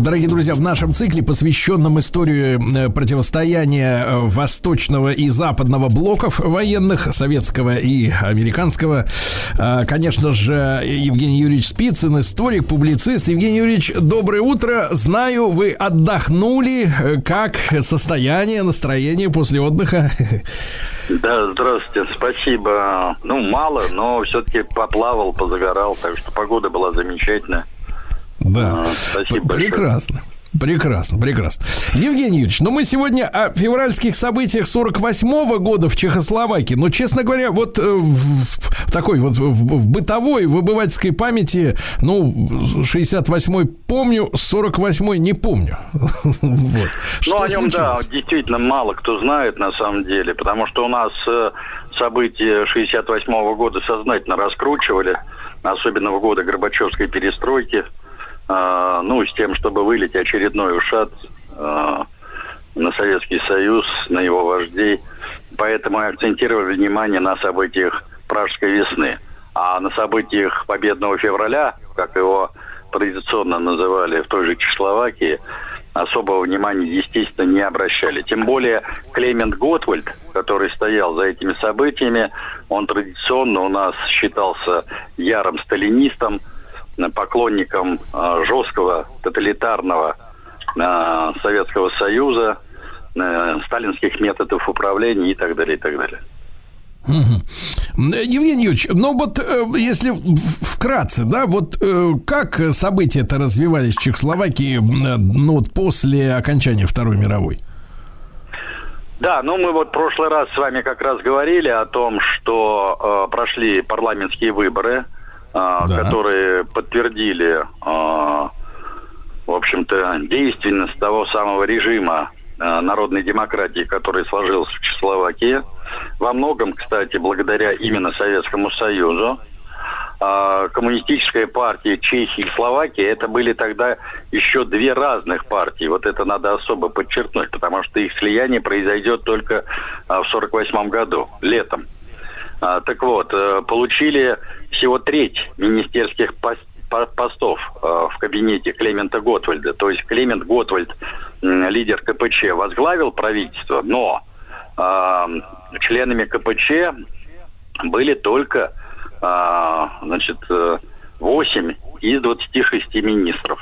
Дорогие друзья, в нашем цикле, посвященном истории э, противостояния э, восточного и западного блоков военных, советского и американского, э, конечно же, Евгений Юрьевич Спицын, историк, публицист. Евгений Юрьевич, доброе утро. Знаю, вы отдохнули. Как состояние, настроение после отдыха? Да, здравствуйте, спасибо. Ну, мало, но все-таки поплавал, позагорал, так что погода была замечательная. Да, А, спасибо прекрасно. Прекрасно, прекрасно. Евгений Юрьевич, ну мы сегодня о февральских событиях 48 года в Чехословакии. Но, честно говоря, вот э, в, в такой вот в, в бытовой, в обывательской памяти, ну, 68-й помню, 48-й не помню. Вот. Ну, о нем, да, действительно мало кто знает на самом деле, потому что у нас э, события 68 года сознательно раскручивали, особенно в годы Горбачевской перестройки, э, ну, с тем, чтобы вылить очередной ушат э, на Советский Союз, на его вождей. Поэтому акцентировали внимание на событиях Пражской весны. А на событиях Победного февраля, как его традиционно называли в той же Чехословакии, особого внимания, естественно, не обращали. Тем более Клемент Готвальд, который стоял за этими событиями, он традиционно у нас считался ярым сталинистом, поклонником э, жесткого тоталитарного э, Советского Союза, э, сталинских методов управления и так далее, и так далее. Мгм. Евгений Юрьевич, ну вот э, если вкратце, да, вот э, как события-то развивались в Чехословакии, э, ну вот после окончания Второй мировой? Да, ну мы вот в прошлый раз с вами как раз говорили о том, что э, прошли парламентские выборы, э, Да. которые подтвердили, э, в общем-то, действенность того самого режима э, народной демократии, который сложился в Чехословакии. Во многом, кстати, благодаря именно Советскому Союзу. А, Коммунистическая партия Чехии и Словакии это были тогда еще две разных партии. Вот это надо особо подчеркнуть, потому что их слияние произойдет только а, в 48 году, летом. А, Так вот, э, получили всего треть министерских пос- по- постов э, в кабинете Клемента Готвальда. То есть Клемент Готвальд, лидер КПЧ, возглавил правительство, но а, членами КПЧ были только а, значит, э, 8 из 26 министров.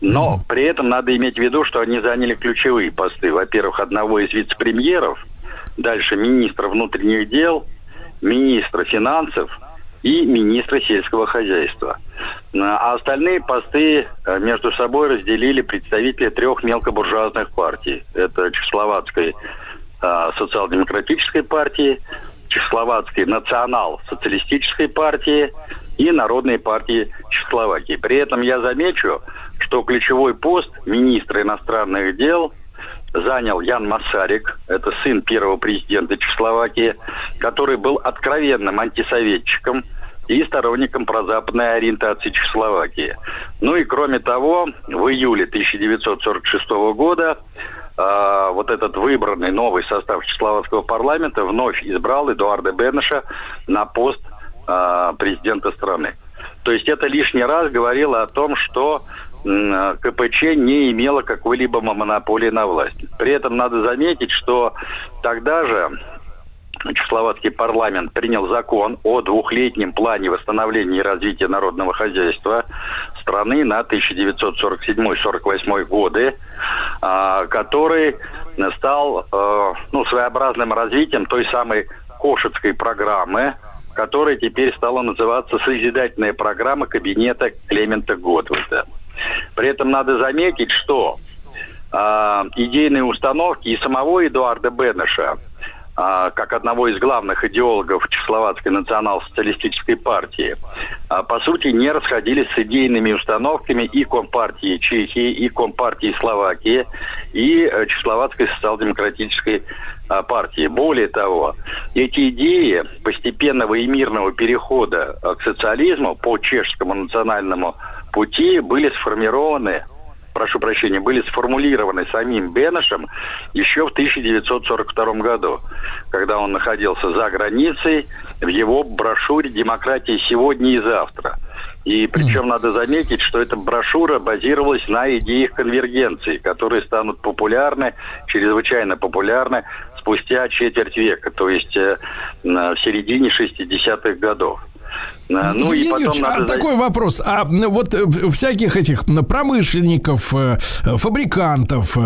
Но при этом надо иметь в виду, что они заняли ключевые посты. Во-первых, одного из вице-премьеров, дальше министра внутренних дел, министра финансов и министра сельского хозяйства. А остальные посты э, между собой разделили представители трех мелкобуржуазных партий. Это Чехословацкой э, социал-демократической партии, Чехословацкой национал-социалистической партии и Народной партии Чехословакии. При этом я замечу, что ключевой пост министра иностранных дел занял Ян Масарик, это сын первого президента Чехословакии, который был откровенным антисоветчиком и сторонником прозападной ориентации Чехословакии. Ну и кроме того, в июле 1946 года а, вот этот выбранный новый состав Чехословацкого парламента вновь избрал Эдуарда Бенеша на пост а, президента страны. То есть это лишний раз говорило о том, что КПЧ не имела какой-либо монополии на власть. При этом надо заметить, что тогда же Чехословацкий парламент принял закон о двухлетнем плане восстановления и развития народного хозяйства страны на 1947-48 годы, а, который стал э, ну, своеобразным развитием той самой Кошетской программы, которая теперь стала называться «Созидательная программа кабинета Клемента Готвальда». При этом надо заметить, что а, идейные установки и самого Эдуарда Бенеша, а, как одного из главных идеологов Чехословацкой национал-социалистической партии, а, по сути не расходились с идейными установками и Компартии Чехии, и Компартии Словакии, и э, Чехословацкой социал-демократической партии. Более того, эти идеи постепенного и мирного перехода а, к социализму по чешскому национальному пути были сформированы прошу прощения, были сформулированы самим Бенешем еще в 1942 году, когда он находился за границей в его брошюре «Демократия сегодня и завтра». И причем надо заметить, что эта брошюра базировалась на идеях конвергенции, которые станут популярны, чрезвычайно популярны спустя четверть века, то есть э, в середине 60-х годов. Э, ну и потом надо... а такой вопрос. А вот э, всяких этих промышленников, фабрикантов,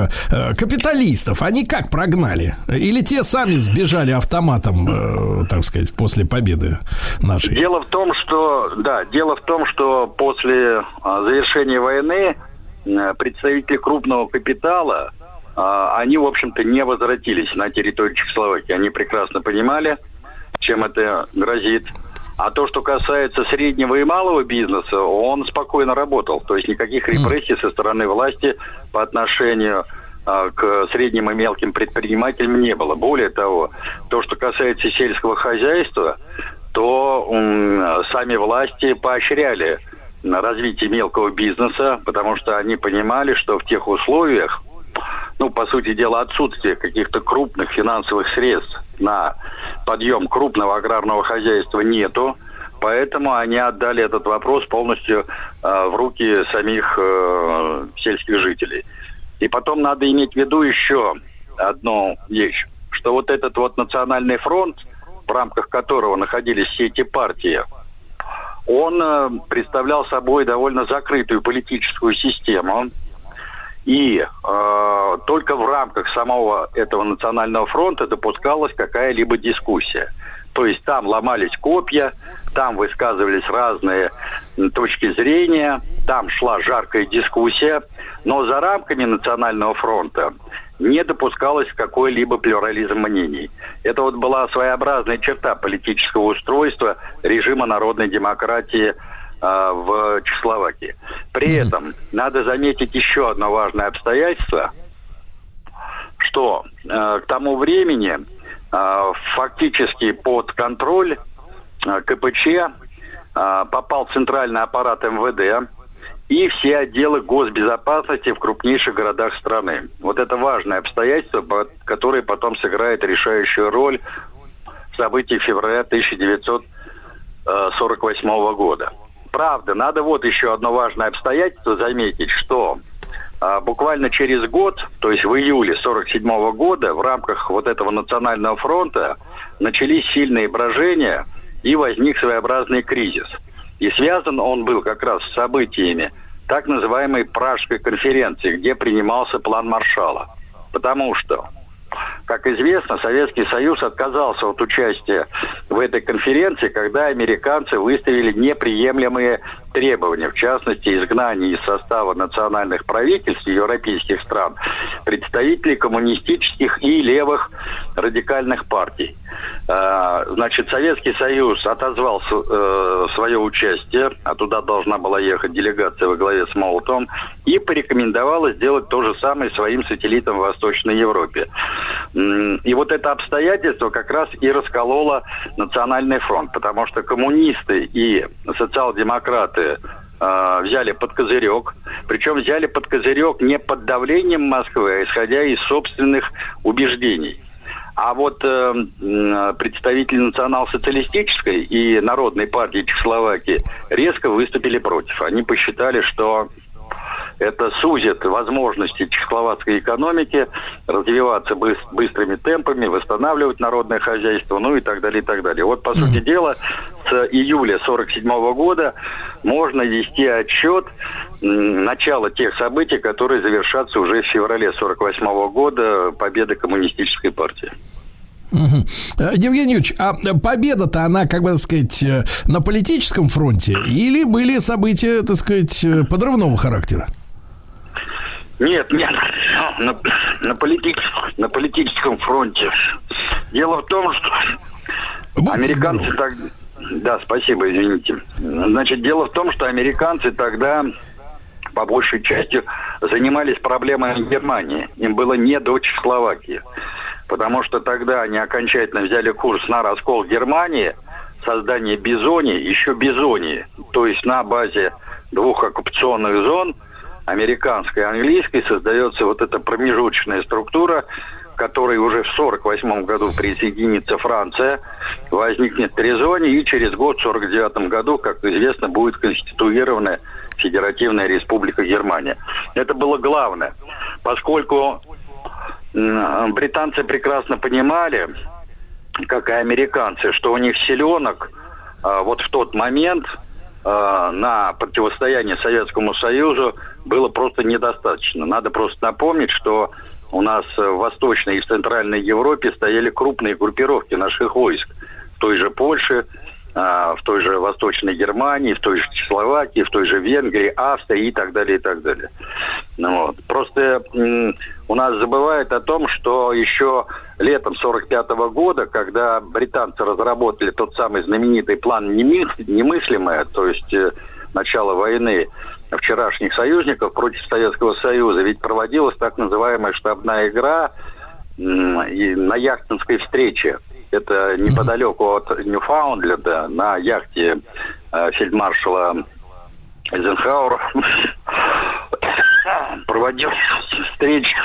капиталистов, они как прогнали? Или те сами сбежали автоматом, так сказать, после победы нашей? Дело в том, что, да, дело в том, что после а, завершения войны представители крупного капитала, а, они, в общем-то, не возвратились на территорию Чехословакии. Они прекрасно понимали, чем это грозит. А то, что касается среднего и малого бизнеса, он спокойно работал. То есть никаких репрессий со стороны власти по отношению а, к средним и мелким предпринимателям не было. Более того, то, что касается сельского хозяйства, то сами власти поощряли развитие мелкого бизнеса, потому что они понимали, что в тех условиях, ну, по сути дела, отсутствие каких-то крупных финансовых средств на подъем крупного аграрного хозяйства нету. Поэтому они отдали этот вопрос полностью э, в руки самих э, сельских жителей. И потом надо иметь в виду еще одну вещь, что вот этот вот национальный фронт, в рамках которого находились все эти партии, он э, представлял собой довольно закрытую политическую систему, и э, только в рамках самого этого национального фронта допускалась какая-либо дискуссия. То есть там ломались копья, там высказывались разные точки зрения, там шла жаркая дискуссия, но за рамками национального фронта не допускалось какой-либо плюрализм мнений. Это вот была своеобразная черта политического устройства режима народной демократии в Чехословакии. При mm-hmm. этом надо заметить еще одно важное обстоятельство, что э, к тому времени э, фактически под контроль э, КПЧ э, попал центральный аппарат МВД и все отделы госбезопасности в крупнейших городах страны. Вот это важное обстоятельство, которое потом сыграет решающую роль в событиях февраля 1948 года. Правда, надо вот еще одно важное обстоятельство заметить, что а, буквально через год, то есть в июле 47 года, в рамках вот этого национального фронта начались сильные брожения и возник своеобразный кризис. И связан он был как раз с событиями так называемой Пражской конференции, где принимался план Маршала. Потому что как известно, Советский Союз отказался от участия в этой конференции, когда американцы выставили неприемлемые требования, в частности, изгнание из состава национальных правительств европейских стран представителей коммунистических и левых радикальных партий. А, значит, Советский Союз отозвал э, свое участие, а туда должна была ехать делегация во главе с Молотом, и порекомендовала сделать то же самое своим сателлитам в Восточной Европе. И вот это обстоятельство как раз и раскололо Национальный фронт, потому что коммунисты и социал-демократы э, взяли под козырек, причем взяли под козырек не под давлением Москвы, а исходя из собственных убеждений. А вот э, представители национал-социалистической и Народной партии Чехословакии резко выступили против. Они посчитали, что это сузит возможности чехословацкой экономики развиваться быс- быстрыми темпами, восстанавливать народное хозяйство, ну и так далее, и так далее. Вот, по сути дела, июля 47 года можно вести отчет начала тех событий, которые завершатся уже в феврале 48 года победы коммунистической партии. Угу. Евгений Юрьевич, а победа-то она, как бы так сказать, э, на политическом фронте или были события, так сказать, э, подрывного характера? Нет, нет, на, на, политическом, на политическом фронте. Дело в том, что Будьте американцы так... Да, спасибо, извините. Значит, дело в том, что американцы тогда по большей части занимались проблемами Германии. Им было не до Чехословакии. Потому что тогда они окончательно взяли курс на раскол Германии, создание Бизони, еще Бизонии. То есть на базе двух оккупационных зон, американской и английской, создается вот эта промежуточная структура, которой уже в 1948 году присоединится Франция, возникнет Трезоне, и через год, в 1949 году, как известно, будет конституированная Федеративная Республика Германия. Это было главное, поскольку британцы прекрасно понимали, как и американцы, что у них силенок а, вот в тот момент а, на противостояние Советскому Союзу было просто недостаточно. Надо просто напомнить, что у нас в Восточной и в Центральной Европе стояли крупные группировки наших войск. В той же Польше, а, в той же Восточной Германии, в той же Чехословакии, в той же Венгрии, Австрии и так далее, и так далее. Ну, вот. Просто у нас забывают о том, что еще летом 45 года, когда британцы разработали тот самый знаменитый план немыслимое, то есть э, начало войны вчерашних союзников против Советского Союза, ведь проводилась так называемая штабная игра на яхтинской встрече это неподалеку от Ньюфаундленда на яхте э, фельдмаршала Эйзенхауэра проводил встречи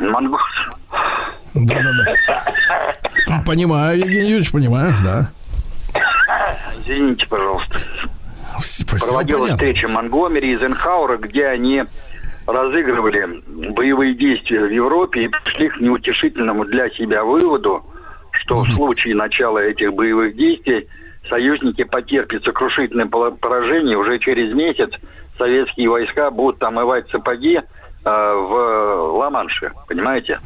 монгол. Да-да-да. Понимаю, Евгений Юрьевич, понимаю, да. Извините, пожалуйста. Проводилась встреча Монгомери и Эйзенхауэра, где они разыгрывали боевые действия в Европе и пришли к неутешительному для себя выводу, что в случае начала этих боевых действий союзники потерпят сокрушительное поражение. Уже через месяц советские войска будут омывать сапоги э, в Ла-Манше, понимаете?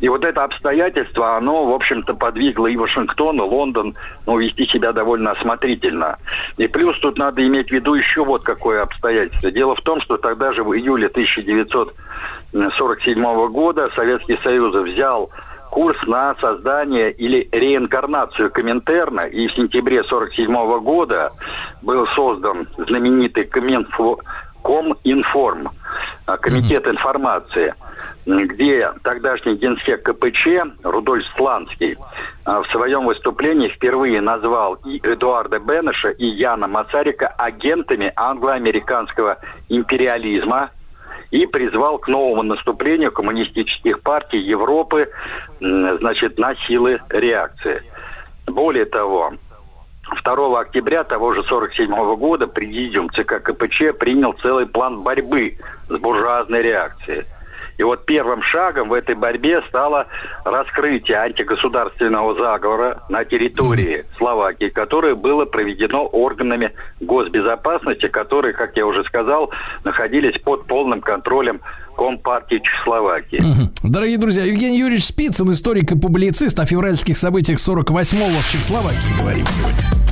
И вот это обстоятельство, оно, в общем-то, подвигло и Вашингтон, и Лондон, ну, вести себя довольно осмотрительно. И плюс тут надо иметь в виду еще вот какое обстоятельство. Дело в том, что тогда же в июле 1947 года Советский Союз взял курс на создание или реинкарнацию Коминтерна, и в сентябре 1947 года был создан знаменитый Коминфо, Коминформ, а, Комитет информации, где тогдашний генсек КПЧ Рудольф Сланский а, в своем выступлении впервые назвал и Эдуарда Бенеша, и Яна Масарика агентами англо-американского империализма, и призвал к новому наступлению коммунистических партий Европы значит, на силы реакции. Более того, 2 октября того же 1947 года президиум ЦК КПЧ принял целый план борьбы с буржуазной реакцией – и вот первым шагом в этой борьбе стало раскрытие антигосударственного заговора на территории Словакии, которое было проведено органами госбезопасности, которые, как я уже сказал, находились под полным контролем Компартии Чехословакии. Дорогие друзья, Евгений Юрьевич Спицын, историк и публицист о февральских событиях 48-го в Чехословакии говорим сегодня.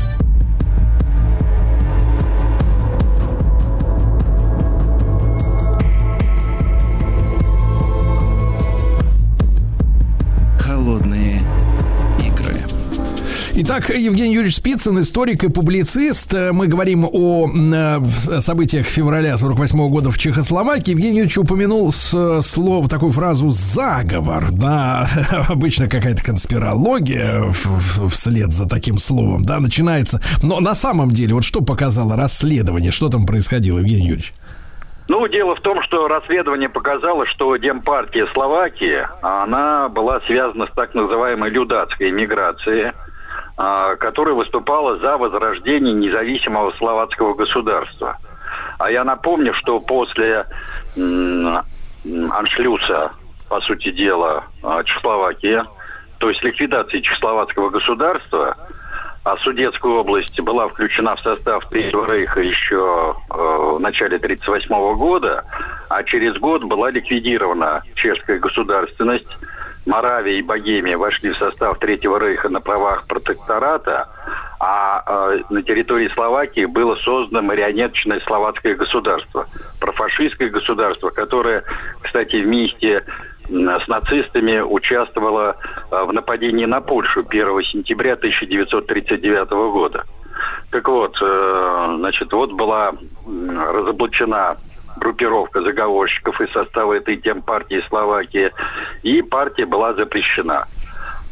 Итак, Евгений Юрьевич Спицын, историк и публицист. Мы говорим о э, событиях февраля 48 года в Чехословакии. Евгений Юрьевич упомянул с, слово, такую фразу «заговор». Да, обычно какая-то конспирология вслед за таким словом, да, начинается. Но на самом деле, вот что показало расследование, что там происходило, Евгений Юрьевич? Ну, дело в том, что расследование показало, что Демпартия Словакии, она была связана с так называемой людацкой миграцией, которая выступала за возрождение независимого словацкого государства. А я напомню, что после аншлюса, по сути дела, а, Чехословакии, то есть ликвидации чехословацкого государства, а Судетская область была включена в состав Третьего Рейха еще э, в начале 1938 года, а через год была ликвидирована чешская государственность, Моравия и Богемия вошли в состав Третьего Рейха на правах протектората, а э, на территории Словакии было создано марионеточное словацкое государство, профашистское государство, которое, кстати, вместе с нацистами участвовало в нападении на Польшу 1 сентября 1939 года. Так вот, э, значит, вот была разоблачена группировка заговорщиков из состава этой тем партии Словакии, и партия была запрещена.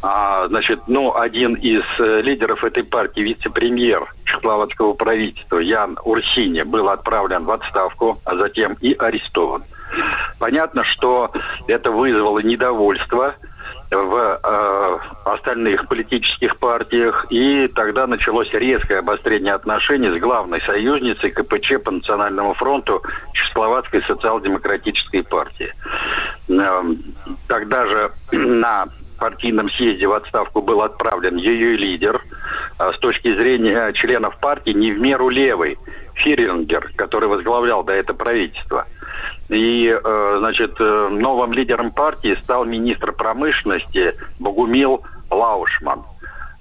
а, значит, ну, один из э, лидеров этой партии, вице-премьер чехословацкого правительства Ян Урсини был отправлен в отставку, а затем и арестован. Понятно, что это вызвало недовольство в э, остальных политических партиях, и тогда началось резкое обострение отношений с главной союзницей КПЧ по Национальному фронту Чехословацкой социал-демократической партии. Э, тогда же на партийном съезде в отставку был отправлен ее лидер, э, с точки зрения членов партии не в меру левый, Фирингер, который возглавлял до этого правительство. И, э, значит, э, новым лидером партии стал министр промышленности Богумил Лаушман.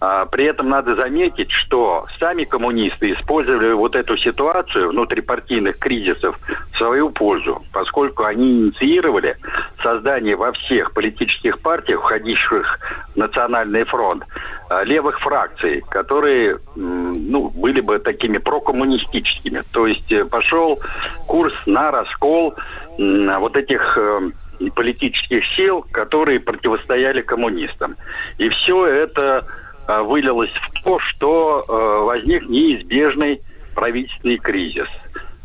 А, при этом надо заметить, что сами коммунисты использовали вот эту ситуацию внутрипартийных кризисов в свою пользу, поскольку они инициировали создание во всех политических партиях, входивших в Национальный фронт, а, левых фракций, которые ну, были бы такими прокоммунистическими. То есть э, пошел курс на раскол вот этих э, политических сил, которые противостояли коммунистам. И все это вылилось в то, что э, возник неизбежный правительственный кризис.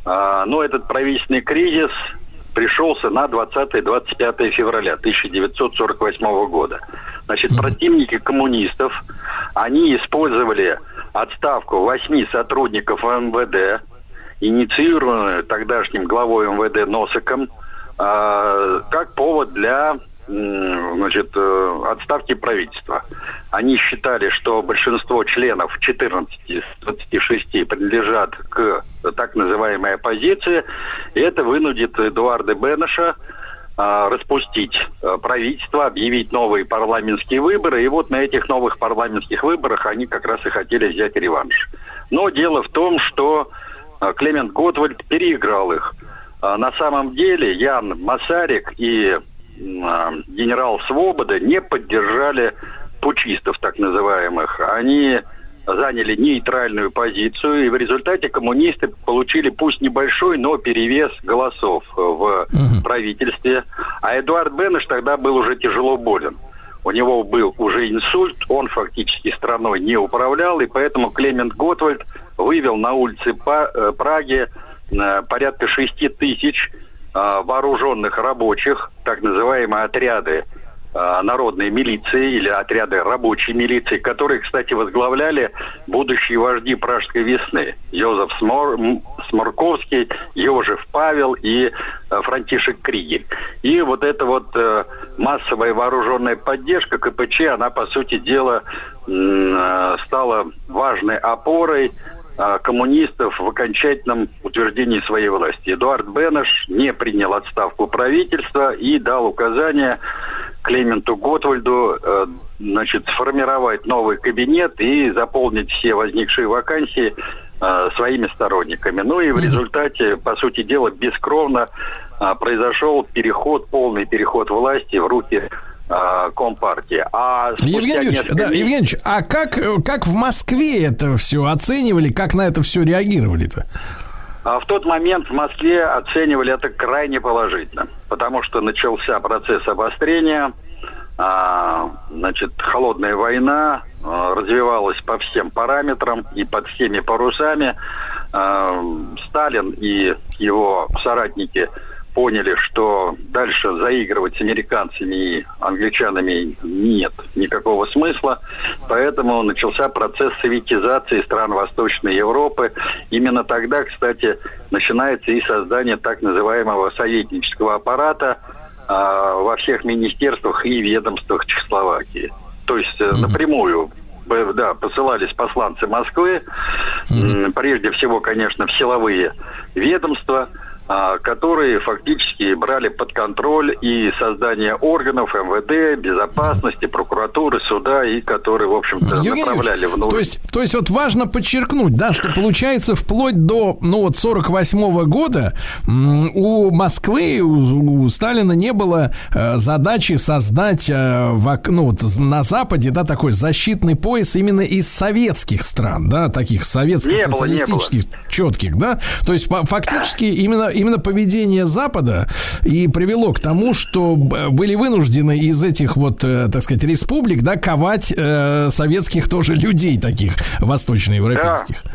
А, но этот правительственный кризис пришелся на 20-25 февраля 1948 года. Значит, противники коммунистов, они использовали отставку восьми сотрудников МВД, инициированную тогдашним главой МВД Носиком, а, как повод для значит, э, отставки правительства. Они считали, что большинство членов 14 из 26 принадлежат к так называемой оппозиции, и это вынудит Эдуарда Бенеша а, распустить э, правительство, объявить новые парламентские выборы. И вот на этих новых парламентских выборах они как раз и хотели взять реванш. Но дело в том, что э, Клемент Готвальд переиграл их. А на самом деле Ян Масарик и генерал Свобода не поддержали пучистов так называемых. Они заняли нейтральную позицию, и в результате коммунисты получили пусть небольшой, но перевес голосов в правительстве. А Эдуард Бенеш тогда был уже тяжело болен. У него был уже инсульт, он фактически страной не управлял, и поэтому Клемент Готвальд вывел на улицы э, Праги э, порядка 6 тысяч а, вооруженных рабочих, так называемые отряды а, народной милиции или отряды рабочей милиции, которые, кстати, возглавляли будущие вожди Пражской весны. Йозеф Смор... Сморковский, Йожев Павел и э, Франтишек Кригель. И вот эта вот э, массовая вооруженная поддержка КПЧ, она, по сути дела, э, стала важной опорой а, коммунистов в окончательном утверждении своей власти. Эдуард Бенеш не принял отставку правительства и дал указание Клементу Готвальду э, значит, сформировать новый кабинет и заполнить все возникшие вакансии э, своими сторонниками. Ну и в результате, по сути дела, бескровно э, произошел переход, полный переход власти в руки Э, Компартии. А Евгений да, месяцев... Евгеньевич, а как, как в Москве это все оценивали, как на это все реагировали-то? А в тот момент в Москве оценивали это крайне положительно, потому что начался процесс обострения, а, значит, холодная война а, развивалась по всем параметрам и под всеми парусами. А, Сталин и его соратники – поняли, что дальше заигрывать с американцами и англичанами нет никакого смысла. Поэтому начался процесс советизации стран Восточной Европы. Именно тогда, кстати, начинается и создание так называемого советнического аппарата а, во всех министерствах и ведомствах Чехословакии. То есть mm-hmm. напрямую да, посылались посланцы Москвы, mm-hmm. прежде всего, конечно, в силовые ведомства – которые фактически брали под контроль и создание органов МВД, безопасности, прокуратуры, суда, и которые, в общем-то, направляли в нужды. То есть, то есть вот важно подчеркнуть, да, что получается вплоть до, ну вот, 48 -го года у Москвы, у, у Сталина не было э, задачи создать э, в, ну, вот, на Западе, да, такой защитный пояс именно из советских стран, да, таких советских, не социалистических, было, четких, да, то есть фактически именно именно поведение Запада и привело к тому, что были вынуждены из этих вот, э, так сказать, республик, да, ковать э, советских тоже людей таких восточноевропейских. Да.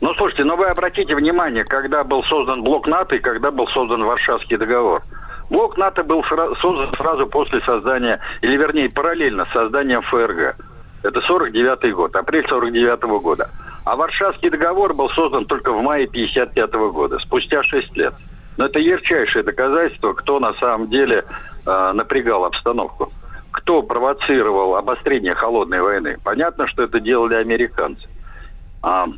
Ну, слушайте, ну вы обратите внимание, когда был создан блок НАТО и когда был создан Варшавский договор. Блок НАТО был создан сразу после создания, или вернее, параллельно с созданием ФРГ. Это 49 год, апрель 49 -го года. А Варшавский договор был создан только в мае 55 -го года, спустя 6 лет. Но это ярчайшее доказательство, кто на самом деле э, напрягал обстановку. Кто провоцировал обострение холодной войны. Понятно, что это делали американцы. А,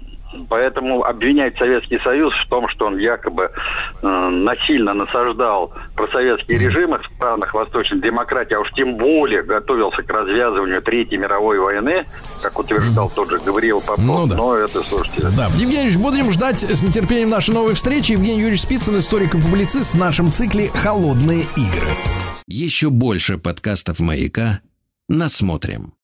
Поэтому обвинять Советский Союз в том, что он якобы э, насильно насаждал просоветские режимы в странах Восточной демократии, а уж тем более готовился к развязыванию Третьей мировой войны, как утверждал тот же Гавриил Попов, ну, да. но это, слушайте... Да, Евгений Юрьевич, будем ждать с нетерпением нашей новой встречи. Евгений Юрьевич Спицын, историк и публицист в нашем цикле «Холодные игры». Еще больше подкастов «Маяка» насмотрим.